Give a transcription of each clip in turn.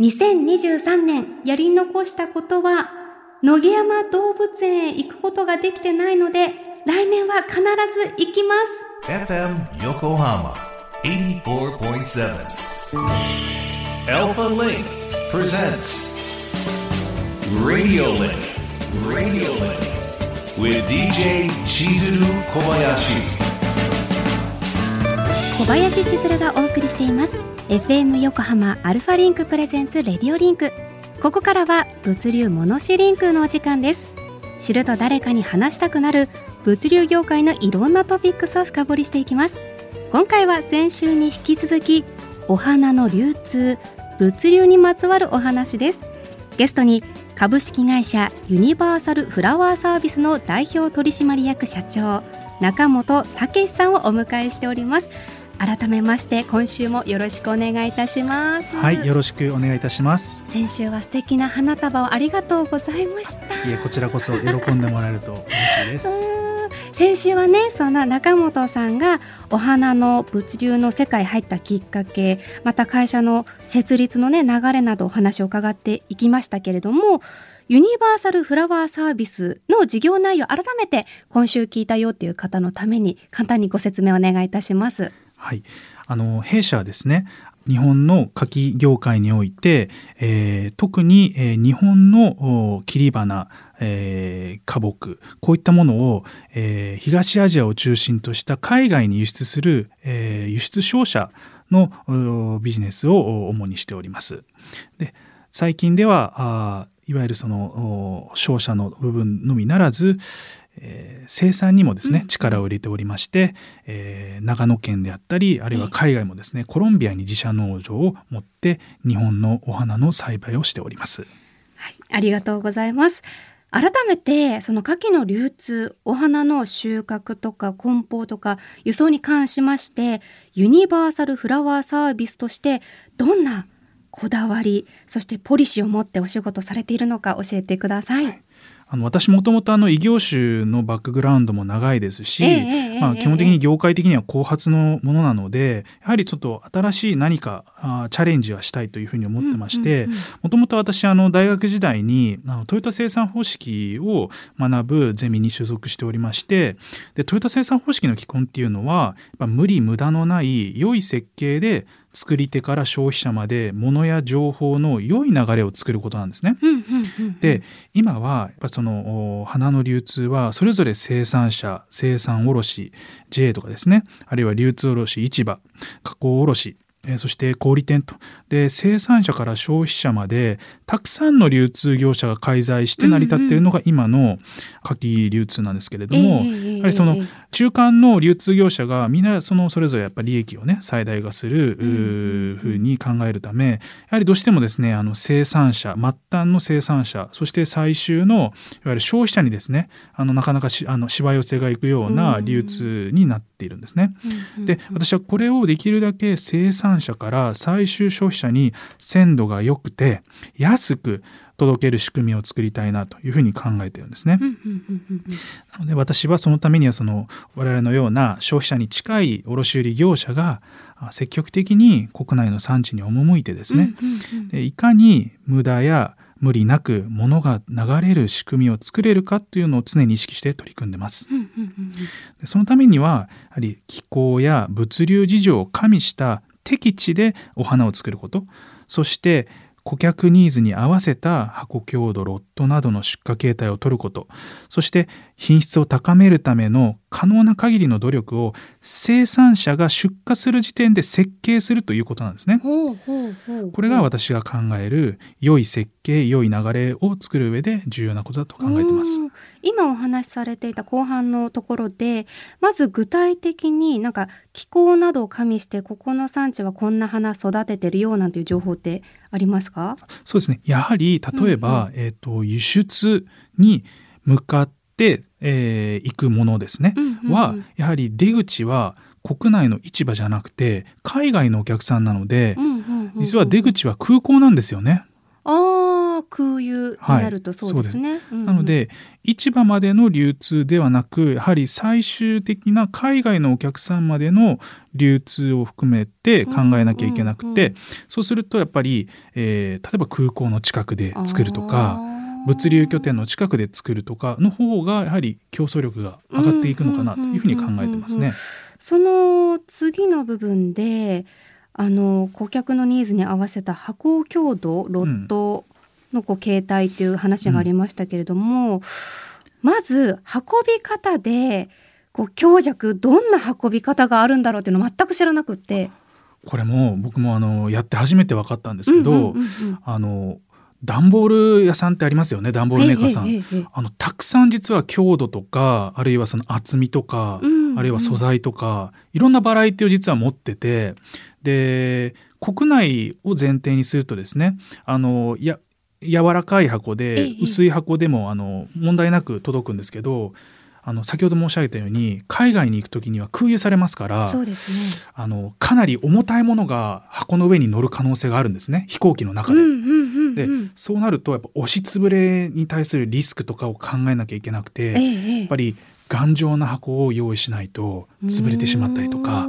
2023年やり残したことは、野毛山動物園へ行くことができてないので、来年は必ず行きます。FM Yokohama 84.7 Alpha Link presents Radio Link Radio Link with DJ 千鶴小林千鶴がお送りしています。FM 横浜アルファリンクプレゼンツレディオリンク。ここからは物流モノシリンクのお時間です。知ると誰かに話したくなる物流業界のいろんなトピックスを深掘りしていきます。今回は先週に引き続きお花の流通物流にまつわるお話です。ゲストに株式会社ユニバーサルフラワーサービスの代表取締役社長中本武さんをお迎えしております。改めまして今週もよろしくお願いいたします。はいよろしくお願いいたします。先週は素敵な花束をありがとうございました。いえこちらこそ喜んでもらえると嬉しいです。先週はねそんな中本さんがお花の物流の世界入ったきっかけまた会社の設立のね流れなどお話を伺っていきましたけれどもユニバーサルフラワーサービスの事業内容改めて今週聞いたよっていう方のために簡単にご説明お願いいたします。はい、あの弊社はですね日本の柿業界において、えー、特に、えー、日本の切り花、えー、花木こういったものを、えー、東アジアを中心とした海外に輸出する、えー、輸出商社のビジネスを主にしております。で最近ではあいわゆるその商社の部分のみならず、えー、生産にもですね、うん、力を入れておりまして、えー、長野県であったりあるいは海外もですね、えー、コロンビアに自社農場を持って日本のお花の栽培をしております。はい、ありがとうございます。改めてその牡蠣の流通お花の収穫とか梱包とか輸送に関しましてユニバーサルフラワーサービスとしてどんなこだわりそしてポリシーを持ってお仕事されているのか教えてください、はいあの私もともとあの異業種のバックグラウンドも長いですし、えー、まあ、基本的に業界的には後発のものなのでやはりちょっと新しい何かあチャレンジはしたいというふうに思ってましてもともと私あの大学時代にあのトヨタ生産方式を学ぶゼミに所属しておりましてでトヨタ生産方式の基本っていうのはやっぱ無理無駄のない良い設計で作り手から消費者まで物や情報の良い流れを作ることなんですね。で今はやっぱその花の流通はそれぞれ生産者生産卸 JA とかですね。あるいは流通卸市場加工卸えそして小売店と。で生産者から消費者までたくさんの流通業者が介在して成り立っているのが今の牡蠣流通なんですけれども、やはりその中間の流通業者がみんなそのそれぞれやっぱ利益をね最大化するふうに考えるためやはりどうしてもですねあの生産者末端の生産者そして最終のいわゆる消費者にですねあのなかなかしあのしわ寄せがいくような流通になっているんですね。で私はこれをできるだけ生産者から最終消費者に鮮度が良くて安く届ける仕組みを作りたいなというふうに考えてるんですね。なので私はそのためにはその我々のような消費者に近い卸売業者が積極的に国内の産地に赴いてですね、でいかに無駄や無理なく物が流れる仕組みを作れるかというのを常に意識して取り組んでます。そのためにはやはり気候や物流事情を加味した適地でお花を作ること。そして顧客ニーズに合わせた箱強度ロットなどの出荷形態を取ることそして品質を高めるための可能な限りの努力を生産者が出荷する時点で設計するということなんですね。これが私が考える良い設計良い流れを作る上で重要なことだと考えてます。今お話しされていた後半のところでまず具体的になんか気候などを加味してここの産地はこんな花育ててるよなんていう情報ってありますか？そうですね。やはり例えば、うんうん、えーと、輸出に向かって、えー、行くものですね、うんうんうん、はやはり出口は国内の市場じゃなくて海外のお客さんなので、うんうんうんうん、実は出口は空港なんですよね。あ空輸になるとそうですね。はい。す。うんうん、なので市場までの流通ではなくやはり最終的な海外のお客さんまでの流通を含めて考えなきゃいけなくて、うんうんうん、そうするとやっぱり、えー、例えば空港の近くで作るとか物流拠点の近くで作るとかの方がやはり競争力が上がっていくのかなというふうに考えてますね。その次の部分であの顧客のニーズに合わせた箱強度ロットのこう形態という話がありましたけれども、うん、まず運び方でこう強弱どんな運び方があるんだろうっていうのを全く知らなくって。これも僕もあのやって初めて分かったんですけど、あの段ボール屋さんってありますよね段ボールメーカーさん、あのたくさん実は強度とかあるいはその厚みとか、うんうん、あるいは素材とかいろんなバラエティを実は持っててで国内を前提にするとですねあのや柔らかい箱で薄い箱でもあの問題なく届くんですけどあの先ほど申し上げたように海外に行く時には空輸されますからそうです、ね、あのかなり重たいものが箱の上に乗る可能性があるんですね。飛行機の中で。でそうなるとやっぱ押しつぶれに対するリスクとかを考えなきゃいけなくて、やっぱり頑丈な箱を用意しないと潰れてしまったりとか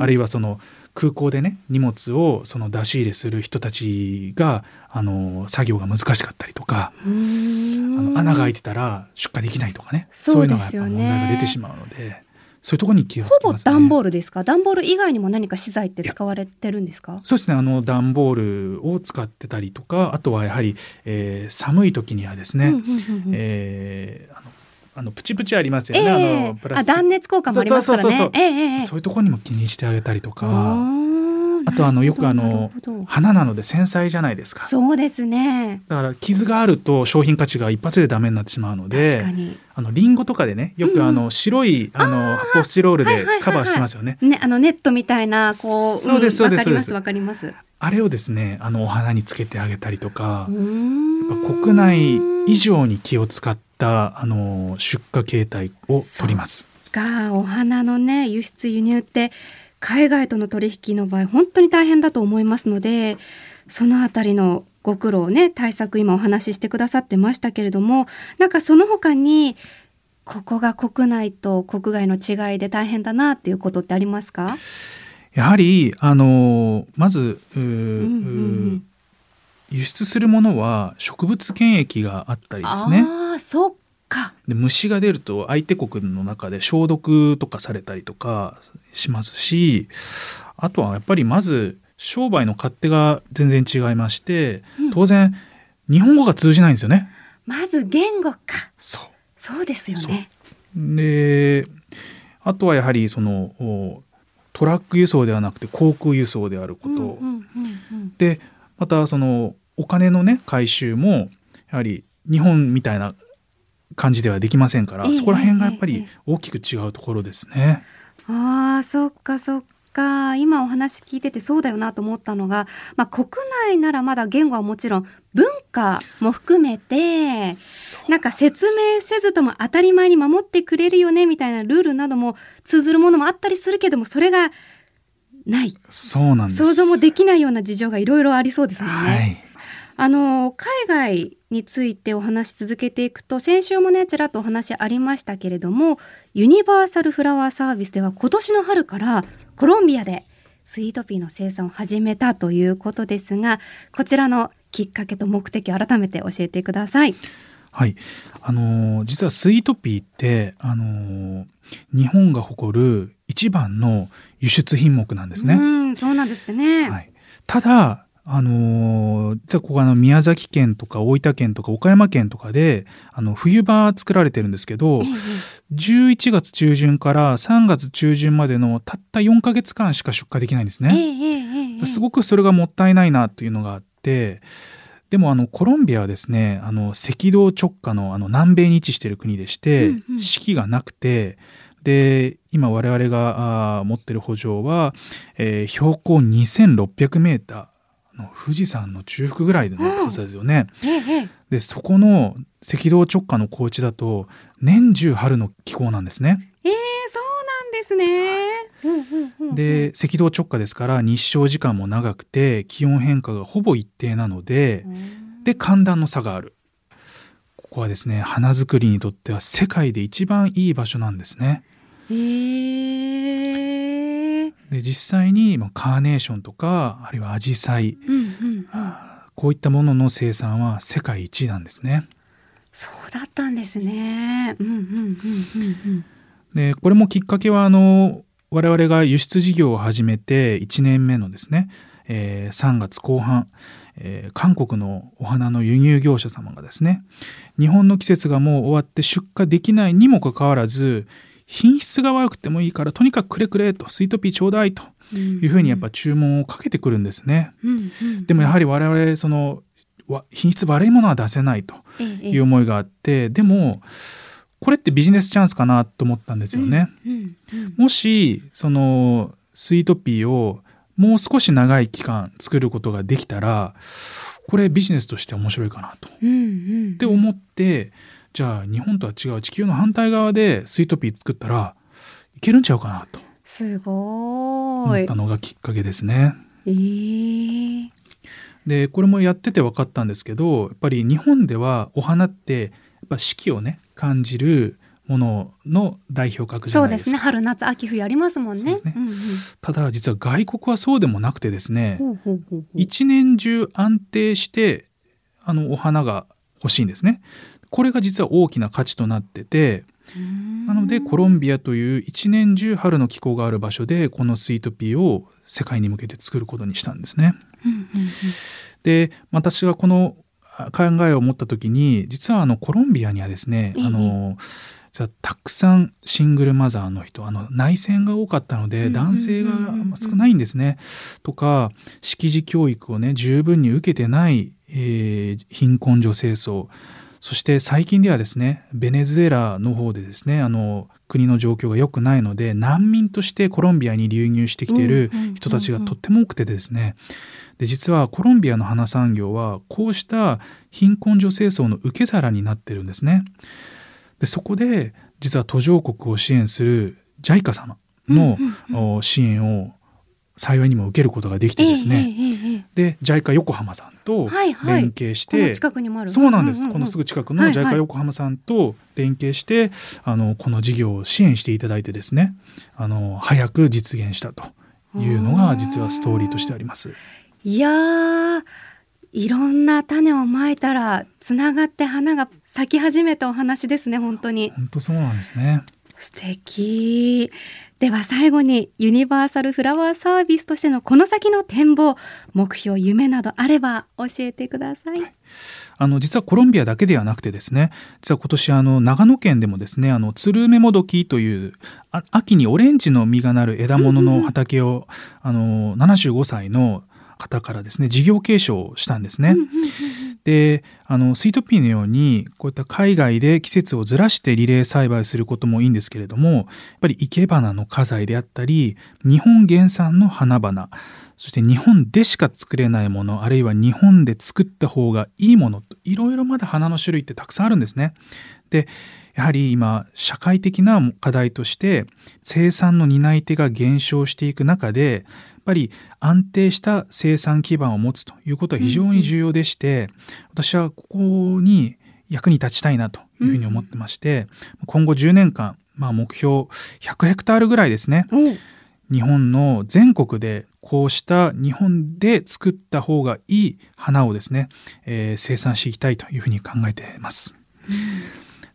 あるいはその空港でね荷物をその出し入れする人たちがあの作業が難しかったりとかあの穴が開いてたら出荷できないとかねそういうのがやっぱ問題が出てしまうので。そういうところに気をつけます、ね、ほぼ段ボールですか？段ボール以外にも何か資材って使われてるんですか？そうですね。あの段ボールを使ってたりとかあとはやはり、えー、寒い時にはですね、えー、あのあのプチプチありますよね、えー、あのプラス断熱効果もありますからね。そういうところにも気にしてあげたりとか。あとあのよくあの花なので繊細じゃないですか。そうですね。だから傷があると商品価値が一発でダメになってしまうのであのリンゴとかでねよくあの白い、あの発泡スチロールでカバーしてますよね、ねあのネットみたいなこうそうですそうです、わかりますわかります。あれをですねあのお花につけてあげたりとかやっぱ国内以上に気を使ったあの出荷形態を取ります。がお花のね輸出輸入って海外との取引の場合本当に大変だと思いますのでそのあたりのご苦労ね対策今お話ししてくださってましたけれどもなんかその他にここが国内と国外の違いで大変だなっていうことってありますか？やはりあのまず、うんうんうん輸出するものは植物検疫があったりですね。あそっかで虫が出ると相手国の中で消毒とかされたりとかしますしあとはやっぱりまず商売の勝手が全然違いまして、うん、当然日本語が通じないんですよね。まず言語か。そう。そうですよね。で、あとはやはりそのトラック輸送ではなくて航空輸送であること、でまたそのお金のね回収もやはり日本みたいな感じではできませんから、そこら辺がやっぱり大きく違うところですね。ああそっかそっか。今お話聞いててそうだよなと思ったのが、まあ、国内ならまだ言語はもちろん文化も含めてなんか説明せずとも当たり前に守ってくれるよねみたいなルールなども通ずるものもあったりするけどもそれがない。そうなん想像もできないような事情がいろいろありそうですもんね。はいあの海外についてお話し続けていくと先週もねちらっとお話ありましたけれどもユニバーサルフラワーサービスでは今年の春からコロンビアでスイートピーの生産を始めたということですがこちらのきっかけと目的を改めて教えてください。はい、あのー、実はスイートピーって、あのー、日本が誇る一番の輸出品目なんですね。うん、そうなんですってね。はい、ただあの実はここあの宮崎県とか大分県とか岡山県とかであの冬場作られてるんですけど、11月中旬から3月中旬までのたった4か月間しか出荷できないんですね。すごくそれがもったいないなというのがあってでもあのコロンビアはですねあの赤道直下のあの南米に位置している国でして、四季がなくてで今我々が持ってる補助は、えー、標高2600メーターの富士山の中腹ぐらいの高さですよね。でそこの赤道直下の高地だと年中春の気候なんですね。えー、そうなんですね。で赤道直下ですから日照時間も長くて気温変化がほぼ一定なのでで寒暖の差があるここはですね花作りにとっては世界で一番いい場所なんですね。へーで実際にまあカーネーションとかあるいはアジサイうんうんうんこういったものの生産は世界一なんですね。そうだったんですね。でこれもきっかけはあの我々が輸出事業を始めて1年目のですね、えー3月後半、えー韓国のお花の輸入業者様がですね日本の季節がもう終わって出荷できないにもかかわらず品質が悪くてもいいからとにかくくれくれとスイートピーちょうだいとうん。いうふうにやっぱ注文をかけてくるんですね。うんうん、でもやはり我々そのわ品質悪いものは出せないという思いがあってでもこれってビジネスチャンスかなと思ったんですよね。うんうんうんもしそのスイートピーをもう少し長い期間作ることができたらこれビジネスとして面白いかなと。うんうんって思ってじゃあ日本とは違う地球の反対側でスイートピー作ったらいけるんちゃうかなとすご思った。のがきっかけですね。えーでこれもやってて分かったんですけどやっぱり日本ではお花ってやっぱ四季をね感じるものの代表格じゃそうないですか。ですね。春夏秋冬ありますもんね。ねうんうんただ実は外国はそうでもなくてですね一年中安定してあのお花が欲しいんですね。これが実は大きな価値となっててなのでコロンビアという一年中春の気候がある場所でこのスイートピーを世界に向けて作ることにしたんですね。で私がこのあ考えを持った時に実はあのコロンビアにはですね、ええ。あのじゃあたくさんシングルマザーの人あの内戦が多かったので男性が少ないんですね。とか識字教育をね十分に受けてない、えー貧困女性層そして最近ではですねベネズエラの方でですねあの国の状況が良くないので難民としてコロンビアに流入してきている人たちがとっても多くてですね。で実はコロンビアの花産業はこうした貧困女性層の受け皿になってるんですね。でそこで実は途上国を支援する JICA 様の、支援を幸いにも受けることができてですね、ええええええで JICA 横浜さんとはいはい。連携しこのて、近くにもある。そうなんです、うううこのすぐ近くのはいはい。JICA 横浜さんと連携して、あのこの事業を支援していただいてですね。あの早く実現したというのが実はストーリーとしてあります。いやーいろんな種をまいたらつながって花が咲き始めたお話ですね本当に。本当そうなんですね。素敵。では最後にユニバーサルフラワーサービスとしてのこの先の展望目標夢などあれば教えてください、あの実はコロンビアだけではなくてですね実は今年あの長野県でもですねあのツルメモドキというあ秋にオレンジの実がなる枝物の畑を、あの75歳の方からですね事業継承をしたんですね。であのスイートピーのようにこういった海外で季節をずらしてリレー栽培することもいいんですけれどもやっぱり生け花の花材であったり日本原産の花々そして日本でしか作れないものあるいは日本で作った方がいいものといろいろまだ花の種類ってたくさんあるんですね。でやはり今社会的な課題として生産の担い手が減少していく中でやっぱり安定した生産基盤を持つということは非常に重要でして、私はここに役に立ちたいなというふうに思ってまして、今後10年間、まあ、目標100ヘクタールぐらいですねおう日本の全国でこうした日本で作った方がいい花をですね、えー生産していきたいというふうに考えています。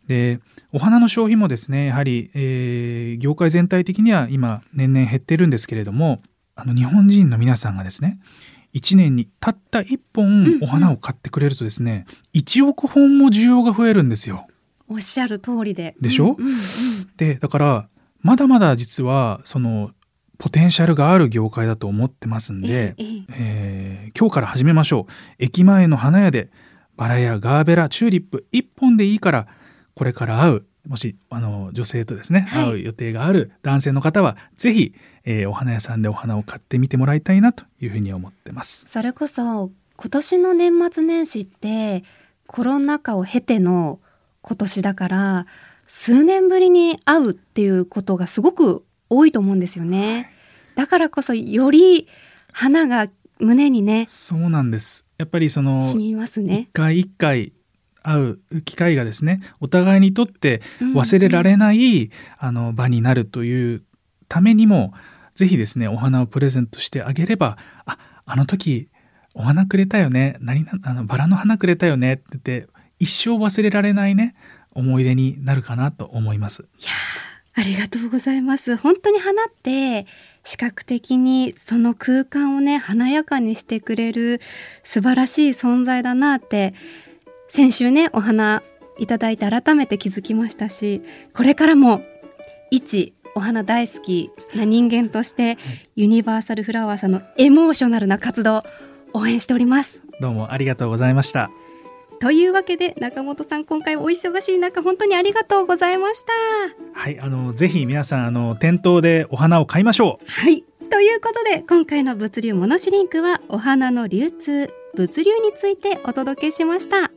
でお花の消費もですねやはり、えー業界全体的には今年々減ってるんですけれどもあの日本人の皆さんがですね1年にたった1本お花を買ってくれるとですね、1億本も需要が増えるんですよ。おっしゃる通りで。でしょ？うんうんうん。でだからまだまだ実はそのポテンシャルがある業界だと思ってますんで、ええええ。えー今日から始めましょう。駅前の花屋でバラやガーベラチューリップ1本でいいからこれから会うもしあの女性とですね、はい会う予定がある男性の方はぜひ、えーお花屋さんでお花を買ってみてもらいたいなというふうに思ってます。それこそ今年の年末年始ってコロナ禍を経ての今年だから数年ぶりに会うっていうことがすごく多いと思うんですよね。だからこそより花が胸にねそうなんですやっぱりその染みますね一回一回会う機会がですねお互いにとって忘れられない、うん、あの場になるというためにもぜひですねお花をプレゼントしてあげればああの時お花くれたよね何あのバラの花くれたよねって言って一生忘れられないね思い出になるかなと思います。いやありがとうございます。本当に花って視覚的にその空間をね華やかにしてくれる素晴らしい存在だなって先週ねお花いただいて改めて気づきましたしこれからも一お花大好きな人間として、ユニバーサルフラワーさんのエモーショナルな活動応援しております。どうもありがとうございました。というわけで中本さん今回お忙しい中本当にありがとうございました。はいあのぜひ皆さんあの店頭でお花を買いましょう。はい。ということで今回の物流モノシリンクはお花の流通物流についてお届けしました。